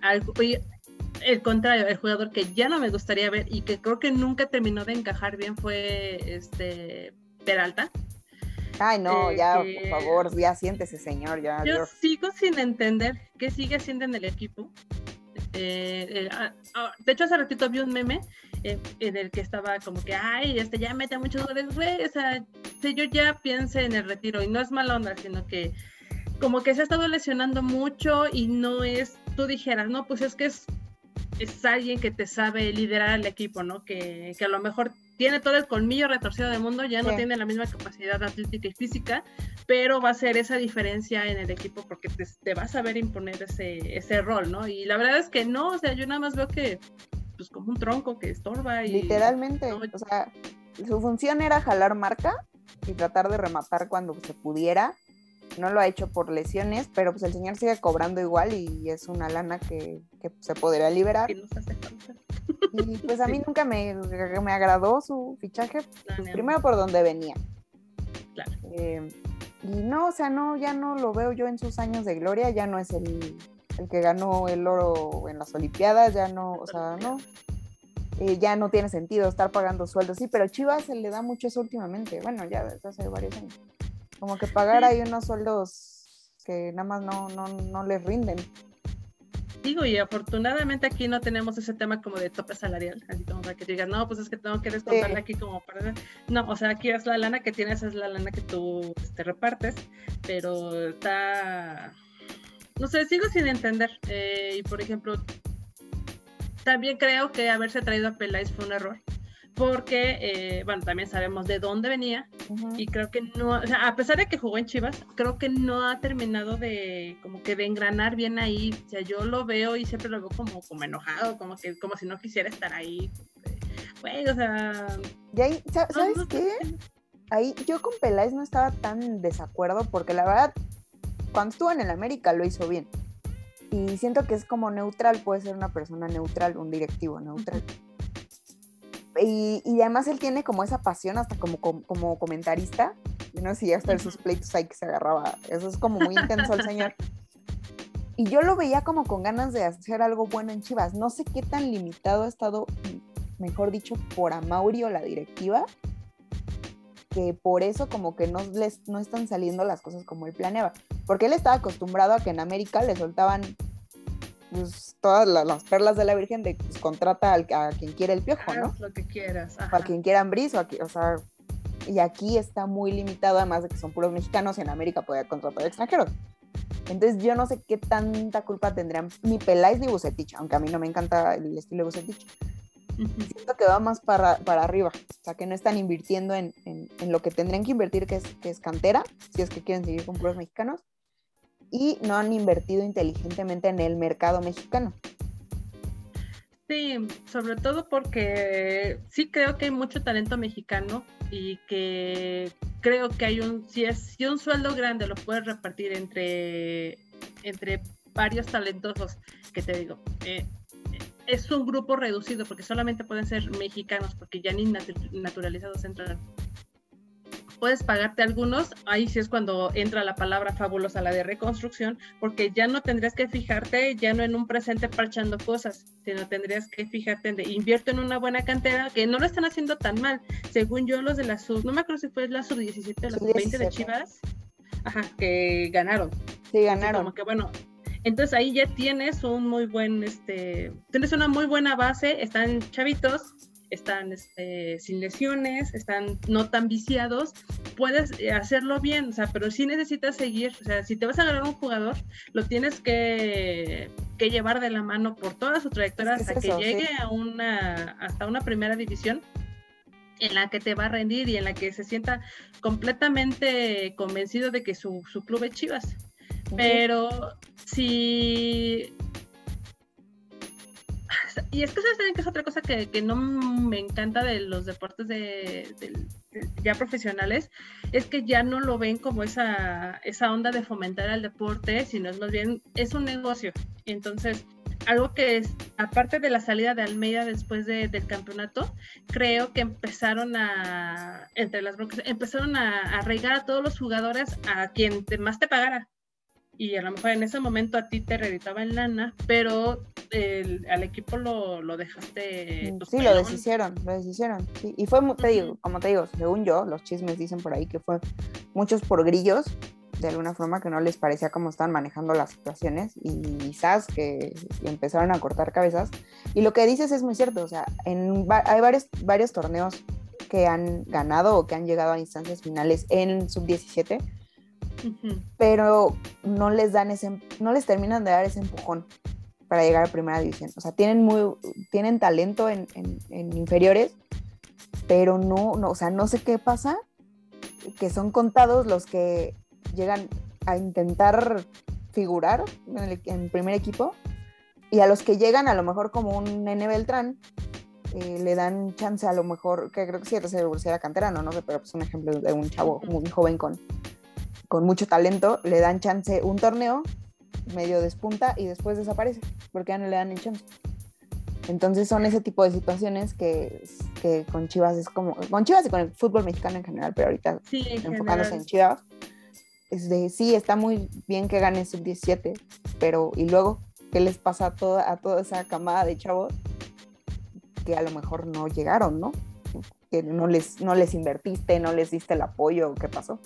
el contrario, el jugador que ya no me gustaría ver y que creo que nunca terminó de encajar bien fue este Peralta. Ay, no, ya, por este, favor, ya siéntese, señor. Ya, yo sigo sin entender qué sigue haciendo en el equipo. Eh, eh, ah, ah, de hecho, hace ratito vi un meme en el que estaba como que, ay, este ya mete muchos goles, güey, o sea, si yo ya piense en el retiro y no es mala onda, sino que como que se ha estado lesionando mucho y no es, tú dijeras, no, pues es que es, es alguien que te sabe liderar al equipo, ¿no? Que, que a lo mejor tiene todo el colmillo retorcido del mundo, ya no tiene la misma capacidad atlética y física, pero va a ser esa diferencia en el equipo porque te, te vas a ver imponer ese, ese rol, ¿no? Y la verdad es que no, o sea, yo nada más veo que pues como un tronco que estorba y... Literalmente, o sea, su función era jalar marca y tratar de rematar cuando se pudiera. No lo ha hecho por lesiones, pero pues el señor sigue cobrando igual y es una lana que, se podría liberar. Y pues a mí nunca me, me, agradó su fichaje, pues, primero por donde venía. Claro. Eh, y no, o sea, no, ya no lo veo yo en sus años de gloria, ya no es el, el que ganó el oro en las Olimpiadas, ya no, o sea, no, eh, ya no tiene sentido estar pagando sueldos. Sí, pero Chivas se le da mucho eso últimamente, bueno, ya desde hace varios años. Como que pagar ahí unos sueldos que nada más no, no, no les rinden. Digo, y afortunadamente aquí no tenemos ese tema como de tope salarial, así como para que digas, no, pues es que tengo que descontarle aquí como para... No, o sea, aquí es la lana que tienes, es la lana que tú te este, repartes, pero está no sé, sigo sin entender. Eh, y por ejemplo, también creo que haberse traído a Peláez fue un error. Porque, eh, bueno, también sabemos de dónde venía. Y creo que no, o sea, a pesar de que jugó en Chivas, creo que no ha terminado de, como que de engranar bien ahí. O sea, yo lo veo y siempre lo veo como, como enojado, como que, como si no quisiera estar ahí. Bueno, o sea. Y ahí, ¿sabes qué? Ahí yo con Peláez no estaba tan desacuerdo porque la verdad cuando estuvo en el América lo hizo bien. Y siento que es como neutral, puede ser una persona neutral, un directivo neutral. Y, y, además él tiene como esa pasión hasta como, como, comentarista. no sé si hasta en sus pleitos ahí que se agarraba. Eso es como muy intenso el señor. y yo lo veía como con ganas de hacer algo bueno en Chivas. No sé qué tan limitado ha estado, mejor dicho, por Amaurio la directiva, que por eso como que no, les, no están saliendo las cosas como él planeaba. Porque él estaba acostumbrado a que en América le soltaban pues, todas las, perlas de la Virgen de pues, contrata a quien quiera el piojo, ¿no? lo que quieras. A quien quiera Ambris, o, o sea, y aquí está muy limitado, además de que son puros mexicanos, y en América puede contratar extranjeros. Entonces yo no sé qué tanta culpa tendrían ni Peláez ni Bucetich, aunque a mí no me encanta el estilo de Bucetich. Siento que va más para, para, arriba, o sea que no están invirtiendo en, en, en, lo que tendrían que invertir, que es, que es cantera, si es que quieren seguir con puros mexicanos, y no han invertido inteligentemente en el mercado mexicano. Sí, sobre todo porque sí creo que hay mucho talento mexicano y que creo que hay un, si es si un sueldo grande lo puedes repartir entre, entre varios talentosos, que te digo, eh, es un grupo reducido porque solamente pueden ser mexicanos porque ya ni naturalizados entran puedes pagarte algunos, ahí sí es cuando entra la palabra fabulosa, la de reconstrucción, porque ya no tendrías que fijarte ya no en un presente parchando cosas, sino tendrías que fijarte en de invierto en una buena cantera, que no lo están haciendo tan mal, según yo los de la sub, no me acuerdo si fue la sub 17 o la sub 20 de Chivas, ajá, que ganaron. Sí, ganaron. como que bueno, entonces ahí ya tienes un muy buen, este, tienes una muy buena base, están chavitos, están este, sin lesiones, están no tan viciados, puedes eh, hacerlo bien, o sea, pero sí necesitas seguir, o sea, si te vas a agarrar un jugador, lo tienes que, que llevar de la mano por toda su trayectoria hasta que llegue a una, hasta una primera división en la que te va a rendir y en la que se sienta completamente convencido de que su, su club es Chivas. Pero si y es que ustedes saben que es otra cosa que, que, no me encanta de los deportes de, ya profesionales, es que ya no lo ven como esa, esa onda de fomentar el deporte, sino es más bien, es un negocio. Entonces, algo que es, aparte de la salida de Almeida después de, del campeonato, creo que empezaron a, entre las broncas, empezaron a, arraigar a todos los jugadores a quien más te pagara y a lo mejor en ese momento a ti te reeditaba en lana, pero al equipo lo, lo dejaste. Sí, lo deshicieron, lo deshicieron. Sí. Y fue, te digo, como te digo, según yo, los chismes dicen por ahí que fue muchos por grillos, de alguna forma que no les parecía cómo estaban manejando las situaciones y quizás que empezaron a cortar cabezas. Y lo que dices es muy cierto, o sea, en, hay varios, varios torneos que han ganado o que han llegado a instancias finales en sub-17 pero no les dan ese, no les terminan de dar ese empujón para llegar a primera división. O sea, tienen muy, tienen talento en, inferiores, pero no, no, o sea, no sé qué pasa, que son contados los que llegan a intentar figurar en el primer equipo y a los que llegan a lo mejor como un N Beltrán eh, le dan chance a lo mejor, que creo que sí, es era canterano, no sé, pero es pues un ejemplo de un chavo muy joven con, con mucho talento, le dan chance un torneo, medio despunta y después desaparece, porque ya no le dan el chance. Entonces son ese tipo de situaciones que, que, con Chivas es como, con Chivas y con el fútbol mexicano en general, pero ahorita enfocándose en Chivas, es de, sí, está muy bien que gane sub-17, pero ¿y luego qué les pasa a toda, a toda esa camada de chavos que a lo mejor no llegaron, ¿no? Que no les, no les invertiste, no les diste el apoyo, ¿qué pasó?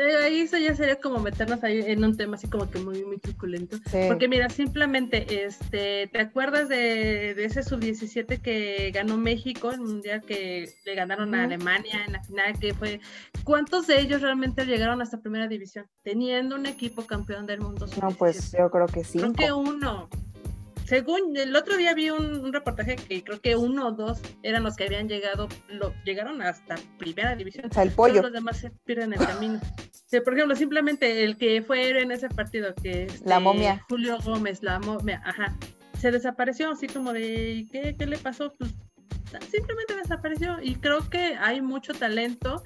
Eh, ahí eso ya sería como meternos ahí en un tema así como que muy, muy truculento. Porque mira, simplemente, este, ¿te acuerdas de, ese sub-17 que ganó México, el mundial que le ganaron a Alemania en la final, que fue, ¿cuántos de ellos realmente llegaron hasta primera división? Teniendo un equipo campeón del mundo. No, pues yo creo que sí. Creo que uno según el otro día vi un, reportaje que creo que uno o dos eran los que habían llegado, lo, llegaron hasta primera división. O sea, el pollo. los demás se pierden el camino. por ejemplo, simplemente el que fue en ese partido, que es la momia. Julio Gómez, la momia, ajá, se desapareció así como de, ¿qué, qué le pasó? Pues simplemente desapareció y creo que hay mucho talento.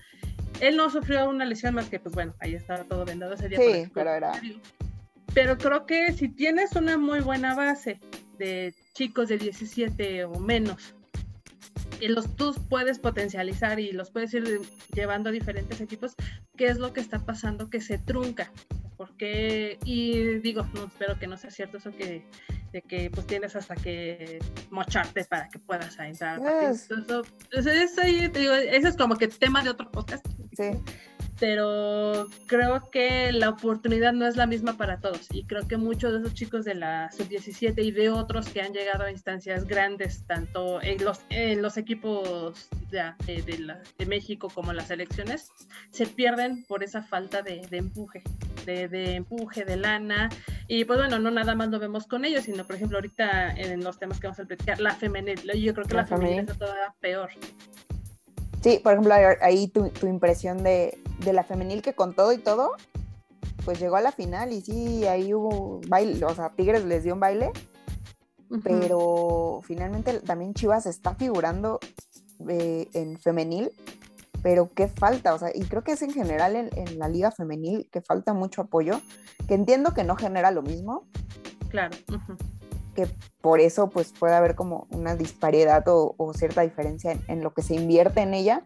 Él no sufrió una lesión más que, pues bueno, ahí estaba todo vendado ese día. Sí, pero era pero creo que si tienes una muy buena base de chicos de 17 o menos, y los tú puedes potencializar y los puedes ir llevando a diferentes equipos, ¿qué es lo que está pasando? Que se trunca. Porque, y digo, no espero que no sea cierto eso que, de que pues tienes hasta que mocharte para que puedas entrar. Yes. Eso, eso, eso, eso, es como que tema de otro podcast. Sí pero creo que la oportunidad no es la misma para todos. Y creo que muchos de esos chicos de la sub-17 y de otros que han llegado a instancias grandes, tanto en los, en los equipos de, de, de México como en las selecciones, se pierden por esa falta de, empuje, de, empuje, de lana. Y pues bueno, no nada más lo vemos con ellos, sino por ejemplo ahorita en los temas que vamos a platicar, la femenil, yo creo que la, la femenil. está todavía peor. Sí, por ejemplo, ahí tu, tu impresión de, de, la femenil que con todo y todo, pues llegó a la final y sí, ahí hubo baile, o sea, Tigres les dio un baile, pero finalmente también Chivas está figurando eh, en femenil, pero qué falta, o sea, y creo que es en general en, en, la liga femenil que falta mucho apoyo, que entiendo que no genera lo mismo. Claro que por eso pues puede haber como una disparidad o, cierta diferencia en, lo que se invierte en ella,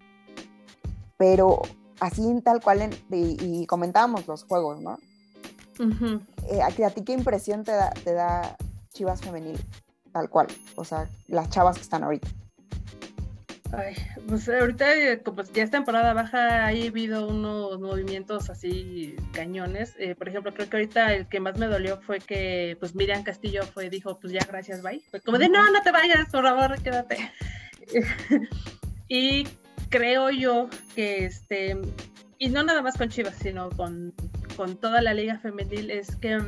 pero así tal cual, y, comentábamos los juegos, ¿no? Eh, ¿a, ti qué impresión te da, te da Chivas Femenil tal cual? O sea, las chavas que están ahorita. Ay, pues ahorita eh, pues ya es temporada baja, ha habido unos movimientos así cañones. Eh, por ejemplo, creo que ahorita el que más me dolió fue que pues Miriam Castillo fue, dijo, pues ya gracias, bye. Fue como de no, no te vayas, por favor, quédate. y creo yo que este, y no nada más con Chivas, sino con, con toda la liga femenil, es que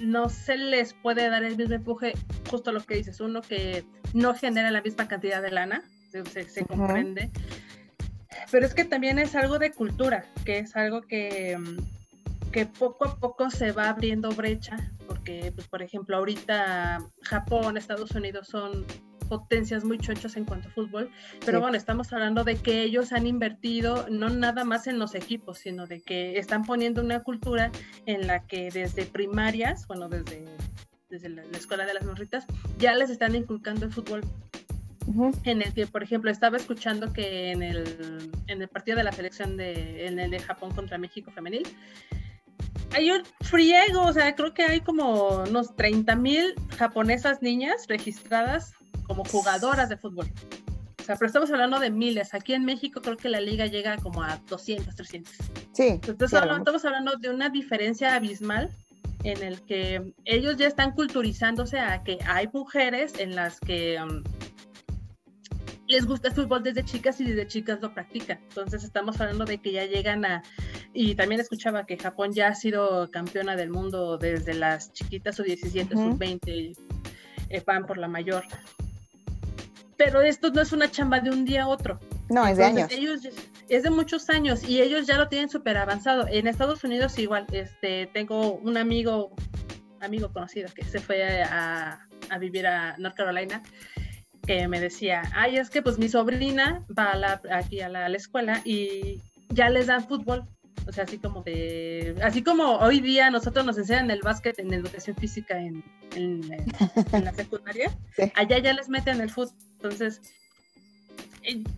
no se les puede dar el mismo empuje, justo lo que dices, uno que no genera la misma cantidad de lana se, comprende. Pero es que también es algo de cultura, que es algo que, mm, que poco a poco se va abriendo brecha, porque, pues, por ejemplo, ahorita Japón, Estados Unidos son potencias muy chochas en cuanto a fútbol, pero bueno, estamos hablando de que ellos han invertido no nada más en los equipos, sino de que están poniendo una cultura en la que desde primarias, bueno, desde, desde la, la escuela de las morritas, ya les están inculcando el fútbol en el que, por ejemplo, estaba escuchando que en el, en el partido de la selección de, en el de Japón contra México femenil, hay un friego, o sea, creo que hay como unos 30 mil japonesas niñas registradas como jugadoras de fútbol. O sea, pero estamos hablando de miles. Aquí en México creo que la liga llega como a 200, 300. Sí. Entonces estamos hablando de una diferencia abismal en el que ellos ya están culturizándose a que hay mujeres en las que um, les gusta el fútbol desde chicas y desde chicas lo practican. Entonces estamos hablando de que ya llegan a, y también escuchaba que Japón ya ha sido campeona del mundo desde las chiquitas o 17, sub 20, eh, van por la mayor. Pero esto no es una chamba de un día a otro. No, es de años. Ellos, es de muchos años y ellos ya lo tienen súper avanzado. En Estados Unidos igual, este, tengo un amigo, amigo conocido que se fue a, a vivir a North Carolina que me decía, ay, es que pues mi sobrina va aquí a la, escuela y ya les dan fútbol. O sea, así como de, así como hoy día nosotros nos enseñan el básquet en educación física en, la secundaria, allá ya les meten el fútbol. Entonces,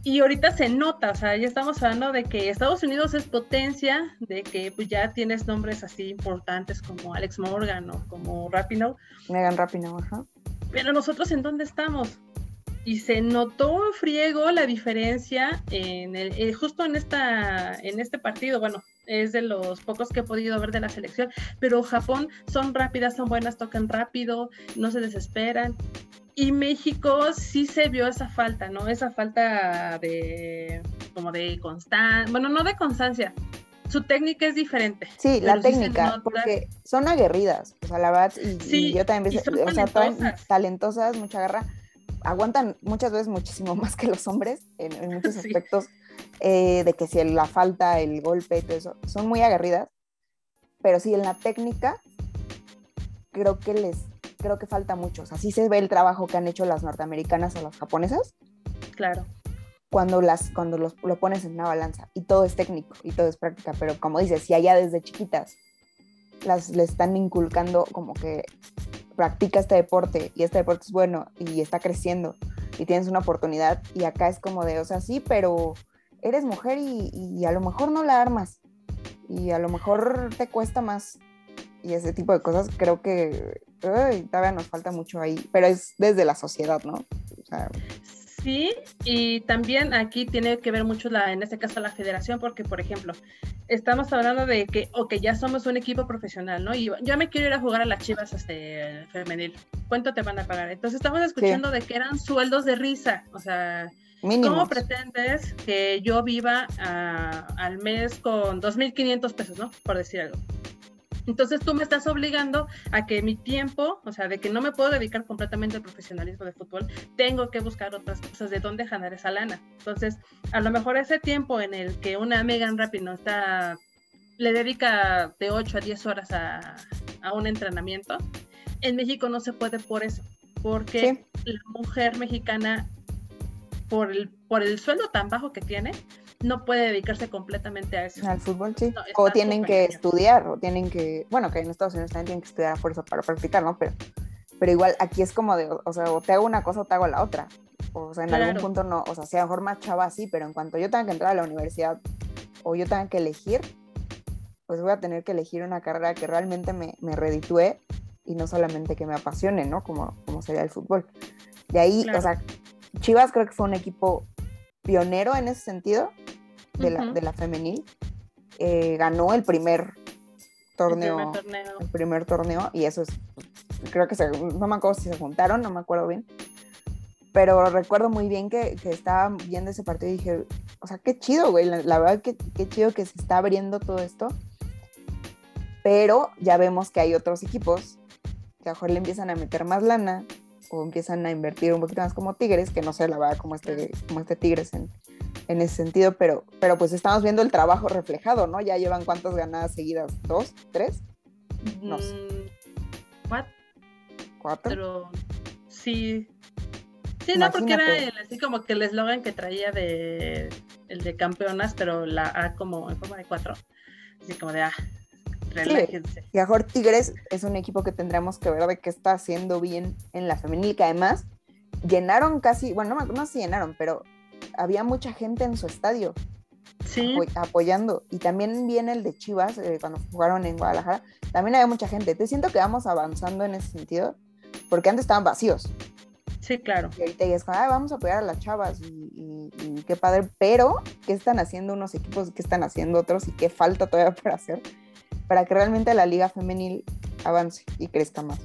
y ahorita se nota, o sea, ya estamos hablando de que Estados Unidos es potencia, de que pues ya tienes nombres así importantes como Alex Morgan o como Rapinoe. Megan Rapinoe, ajá. Pero nosotros en dónde estamos? Y se notó friego la diferencia en el, eh, justo en esta en este partido bueno es de los pocos que he podido ver de la selección pero Japón son rápidas son buenas tocan rápido no se desesperan. Y México sí se vio esa falta no esa falta de como de constancia bueno no de constancia su técnica es diferente. Sí, la técnica, porque son aguerridas, o sea, la verdad, y, yo también, o sea, talentosas, mucha garra, aguantan muchas veces muchísimo más que los hombres en, muchos aspectos, eh, de que si la falta, el golpe y todo eso, son muy aguerridas, pero sí en la técnica creo que les, creo que falta mucho, o sea, sí se ve el trabajo que han hecho las norteamericanas o las japonesas. Claro. Cuando, las, cuando los, lo pones en una balanza y todo es técnico y todo es práctica, pero como dices, si allá desde chiquitas las le están inculcando como que practica este deporte y este deporte es bueno y está creciendo y tienes una oportunidad y acá es como de, o sea, sí, pero eres mujer y, a lo mejor no la armas y a lo mejor te cuesta más y ese tipo de cosas, creo que todavía nos falta mucho ahí, pero es desde la sociedad, ¿no? Sí, y también aquí tiene que ver mucho, la, en este caso, la federación, porque, por ejemplo, estamos hablando de que, ok, ya somos un equipo profesional, ¿no? Y yo me quiero ir a jugar a las chivas este, femenil. ¿Cuánto te van a pagar? Entonces estamos escuchando de que eran sueldos de risa, o sea, ¿cómo pretendes que yo viva ah, al mes con 2.500 pesos, ¿no? Por decir algo. Entonces tú me estás obligando a que mi tiempo, o sea, de que no me puedo dedicar completamente al profesionalismo de fútbol, tengo que buscar otras cosas de dónde ganar esa lana. Entonces, a lo mejor ese tiempo en el que una Megan Rapino está, le dedica de 8 a 10 horas a, un entrenamiento, en México no se puede por eso, porque la mujer mexicana, por el, por el sueldo tan bajo que tiene, no puede dedicarse completamente a eso. Al fútbol, sí. o tienen que estudiar, o tienen que, bueno, que en Estados Unidos también tienen que estudiar a fuerza para practicar, ¿no? Pero, pero igual aquí es como de, o sea, o te hago una cosa o te hago la otra. O sea, en algún punto no, o sea, si a lo mejor más chava sí, pero en cuanto yo tenga que entrar a la universidad o yo tenga que elegir, pues voy a tener que elegir una carrera que realmente me, me reditúe y no solamente que me apasione, ¿no? Como, como sería el fútbol. De ahí, o sea, Chivas creo que fue un equipo pionero en ese sentido, de, la, de la femenil, eh, ganó el primer torneo, el primer torneo, y eso es, creo que se, no me acuerdo si se juntaron, no me acuerdo bien, pero recuerdo muy bien que, que estaba viendo ese partido y dije, o sea, qué chido, güey, la, verdad que qué chido que se está abriendo todo esto, pero ya vemos que hay otros equipos que a lo mejor le empiezan a meter más lana o empiezan a invertir un poquito más como Tigres, que no sé la verdad como este, como este Tigres en, en ese sentido, pero, pero pues estamos viendo el trabajo reflejado, ¿no? Ya llevan cuántas ganadas seguidas, dos, tres, no sé. Mm, cuatro. ¿Cuatro? sí. Sí, no, porque era así como que el eslogan que traía de el de campeonas, pero la A como en forma de cuatro. Así como de ah, relájense. Y mejor Tigres es un equipo que tendremos que ver de qué está haciendo bien en la femenil, que además llenaron casi, bueno, no, no se llenaron, pero había mucha gente en su estadio. apoyando. Y también viene el de Chivas, eh, cuando jugaron en Guadalajara, también había mucha gente. Te siento que vamos avanzando en ese sentido, porque antes estaban vacíos. Sí, claro. Y ahorita ya es como, vamos a apoyar a las chavas y, qué padre, pero ¿qué están haciendo unos equipos? ¿Qué están haciendo otros? ¿Y qué falta todavía por hacer para que realmente la liga femenil avance y crezca más?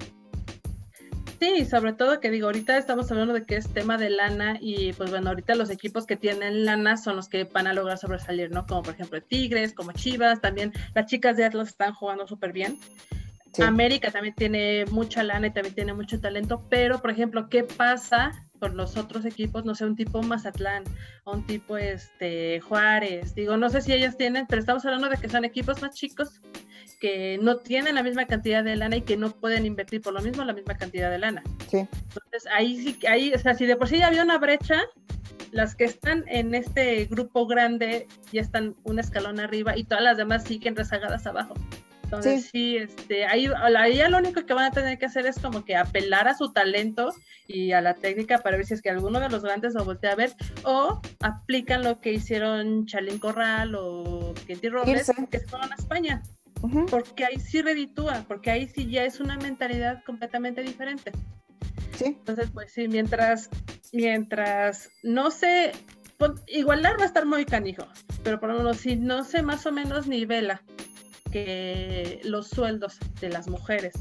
Sí, sobre todo que digo, ahorita estamos hablando de que es tema de lana y pues bueno, ahorita los equipos que tienen lana son los que van a lograr sobresalir, ¿no? Como por ejemplo Tigres, como Chivas, también las chicas de Atlas están jugando súper bien. América también tiene mucha lana y también tiene mucho talento, pero por ejemplo, ¿qué pasa con los otros equipos? No sé, un tipo Mazatlán, un tipo este Juárez, digo, no sé si ellas tienen, pero estamos hablando de que son equipos más chicos que no tienen la misma cantidad de lana y que no pueden invertir por lo mismo la misma cantidad de lana. Sí. Entonces ahí sí, ahí, o sea, si de por sí ya había una brecha, las que están en este grupo grande ya están un escalón arriba y todas las demás siguen rezagadas abajo. Entonces sí, este, ahí, ahí lo único que van a tener que hacer es como que apelar a su talento y a la técnica para ver si es que alguno de los grandes lo voltea a ver o aplican lo que hicieron Chalín Corral o Kenty Robles, que se fueron a España porque ahí sí reditúa, porque ahí sí ya es una mentalidad completamente diferente. Sí. Entonces, pues sí, mientras, mientras no se, igualdad va a estar muy canijo, pero por lo menos si no se más o menos nivela que los sueldos de las mujeres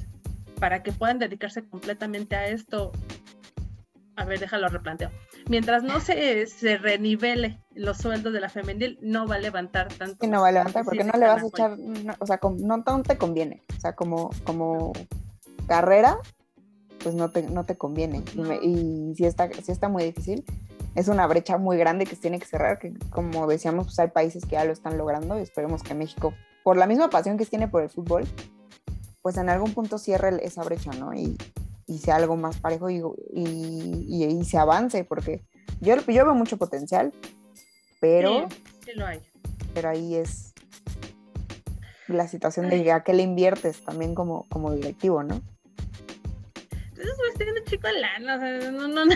para que puedan dedicarse completamente a esto, a ver, déjalo replanteo mientras no se, se renivele los sueldos de la femenil, no va a levantar tanto. No va a levantar porque no le vas a echar, o sea, no, te conviene. O sea, como, como carrera, pues no te, no te conviene. Y, si, está, si está muy difícil, es una brecha muy grande que se tiene que cerrar, que como decíamos, pues hay países que ya lo están logrando y esperemos que México, por la misma pasión que tiene por el fútbol, pues en algún punto cierre esa brecha, ¿no? Y, y sea algo más parejo y, y, se avance, porque yo, yo veo mucho potencial, pero, sí, lo hay. pero ahí es la situación de a qué le inviertes también como, como directivo, ¿no? Entonces pues tiene chico lana, o sea, no, no, no.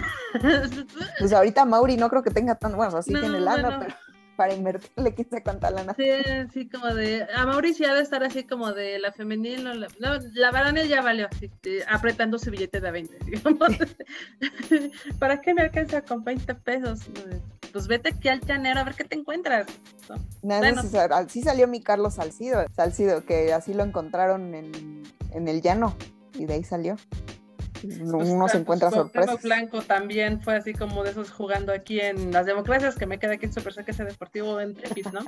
Pues ahorita Mauri no creo que tenga tan, bueno, así tiene lana, pero... para invertirle quién sabe cuánta lana. Sí, así como de, a Mauricio ha de estar así como de la femenil, no, la, no, la ya valió, así, de- apretando su billete de 20, digamos. ¿Para qué me alcanza con 20 pesos? Pues vete aquí al llanero a ver qué te encuentras. ¿no? Nada, Bueno. salió mi Carlos Salcido, Salcido, que así lo encontraron en, en el llano y de ahí salió. Uno se encuentra sorpresas. Blanco también fue así como de esos jugando aquí en las democracias, que me queda aquí en Super ese Deportivo en Trepid, ¿no?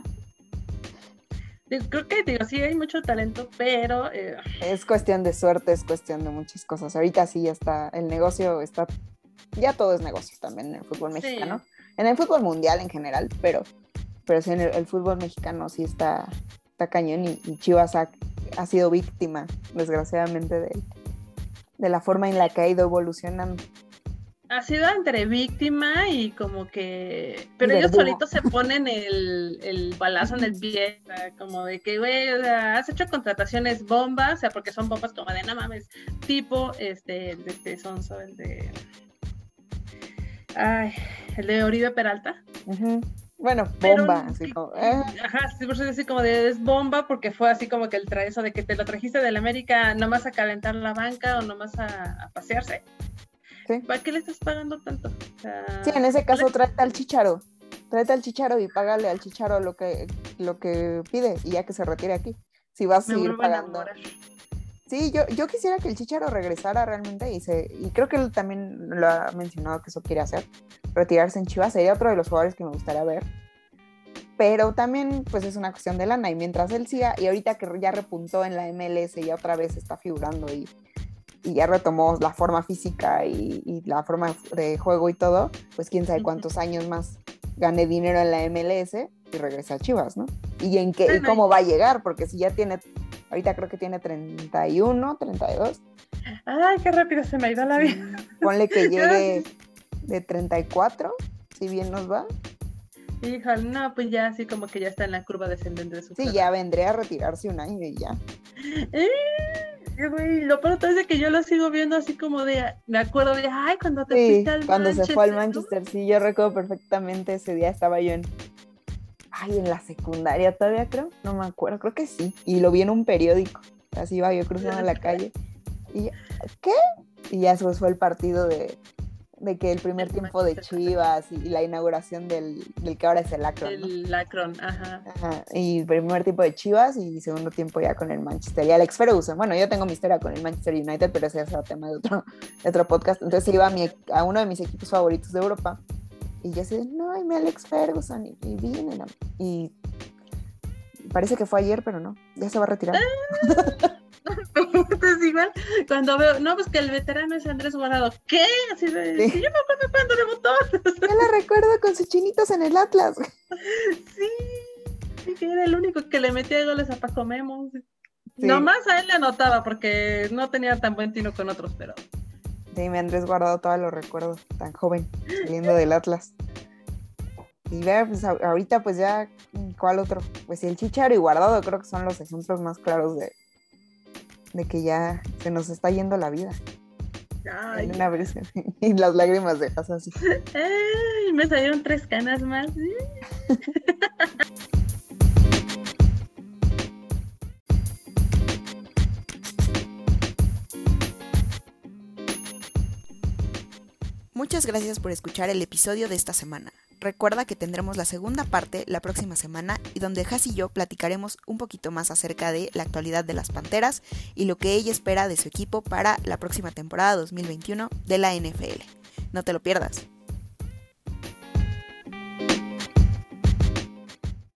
Digo, Creo que, digo, sí hay mucho talento, pero eh, Es cuestión de suerte, es cuestión de muchas cosas. Ahorita sí ya está, el negocio está, ya todo es negocio también en el fútbol Sí. mexicano, en el fútbol mundial en general, pero, pero sí en el, el fútbol mexicano sí está, está cañón y, y Chivas ha, ha sido víctima, desgraciadamente, de, de la forma en la que ha ido evolucionando. ha sido entre víctima y como que... Pero ellos solitos se ponen el, el balazo en el pie, como de que, güey, o sea, has hecho contrataciones bombas, o sea, porque son bombas como de, no mames, tipo, este, el de este sonso, el de... Ay, el de Oribe Peralta. Ujú. Bueno, bomba, sí, así como, eh, Ajá, sí, por eso es así como de es bomba, porque fue así como que el tra- eso de que te lo trajiste del América nomás a calentar la banca o nomás a, a pasearse. sí. ¿Para qué le estás pagando tanto? O sea, Sí, en ese caso tráete al chicharo. Tráete al chicharo y págale al chicharo lo que, lo que pide y ya que se retire aquí. Si vas a seguir a pagando. Sí, yo, yo quisiera que el chicharo regresara realmente y, se, y creo que él también lo ha mencionado que eso quiere hacer. Retirarse en Chivas sería otro de los jugadores que me gustaría ver. Pero también pues es una cuestión de lana y mientras él siga y ahorita que ya repuntó en la MLS ya otra vez está figurando y, y ya retomó la forma física y, y la forma de juego y todo, pues quién sabe cuántos años más gane dinero en la MLS y regrese a Chivas, ¿no? Y en qué, y cómo va a llegar, porque si ya tiene, ahorita creo que tiene 31, 32, Ay, qué rápido se me ha ido la vida. ponle que llegue de 34, si bien nos va, Híjole, no, pues ya así como que ya está en la curva descendente de su sí, carrera. ya vendré a retirarse un año y ya. Eh, güey, lo peor es de que yo lo sigo viendo así como de, me acuerdo de, ay, cuando te Sí, fuiste al cuando se fue al ¿no? Manchester, sí, yo recuerdo perfectamente ese día estaba yo en, ay, en la secundaria todavía creo, no me acuerdo, creo que sí, y lo vi en un periódico, así iba yo cruzando la calle, y ¿qué? Y ya después fue el partido de, de que el primer El tiempo de. Chivas y, y la inauguración del, del que ahora es el Akron, ¿no? El Lacron, ajá. Ajá, y primer tiempo de Chivas y segundo tiempo ya con el Manchester y Alex Ferguson. Bueno, yo tengo mi historia con el Manchester United, pero ese ya será tema de otro, de otro podcast. Entonces iba a, mi, a uno de mis equipos favoritos de Europa y yo así, no, ay, mi Alex Ferguson y, y vine, ¿no? y parece que fue ayer, pero no, ya se va a retirar. Entonces igual, cuando veo, no, pues que el veterano es Andrés Guardado. ¿Qué? Así de, Sí. sí, yo me acuerdo cuando debutó. Yo la recuerdo con sus chinitos en el Atlas. Sí, sí, que era el único que le metía goles a Paco Memo. Sí. Nomás a él le anotaba porque no tenía tan buen tino con otros, pero Sí, mi Andrés Guardado todavía lo recuerdo, tan joven, saliendo del Atlas. Y vea, pues ahorita pues ya, ¿cuál otro? Pues el Chicharo y Guardado creo que son los ejemplos más claros de, de que ya se nos está yendo la vida. ay, En una brisa. Y las lágrimas de casa así. ay, me salieron tres canas más. Muchas gracias por escuchar el episodio de esta semana. Recuerda que tendremos la segunda parte la próxima semana y donde Has y yo platicaremos un poquito más acerca de la actualidad de las Panteras y lo que ella espera de su equipo para la próxima temporada 2021 de la NFL. No te lo pierdas.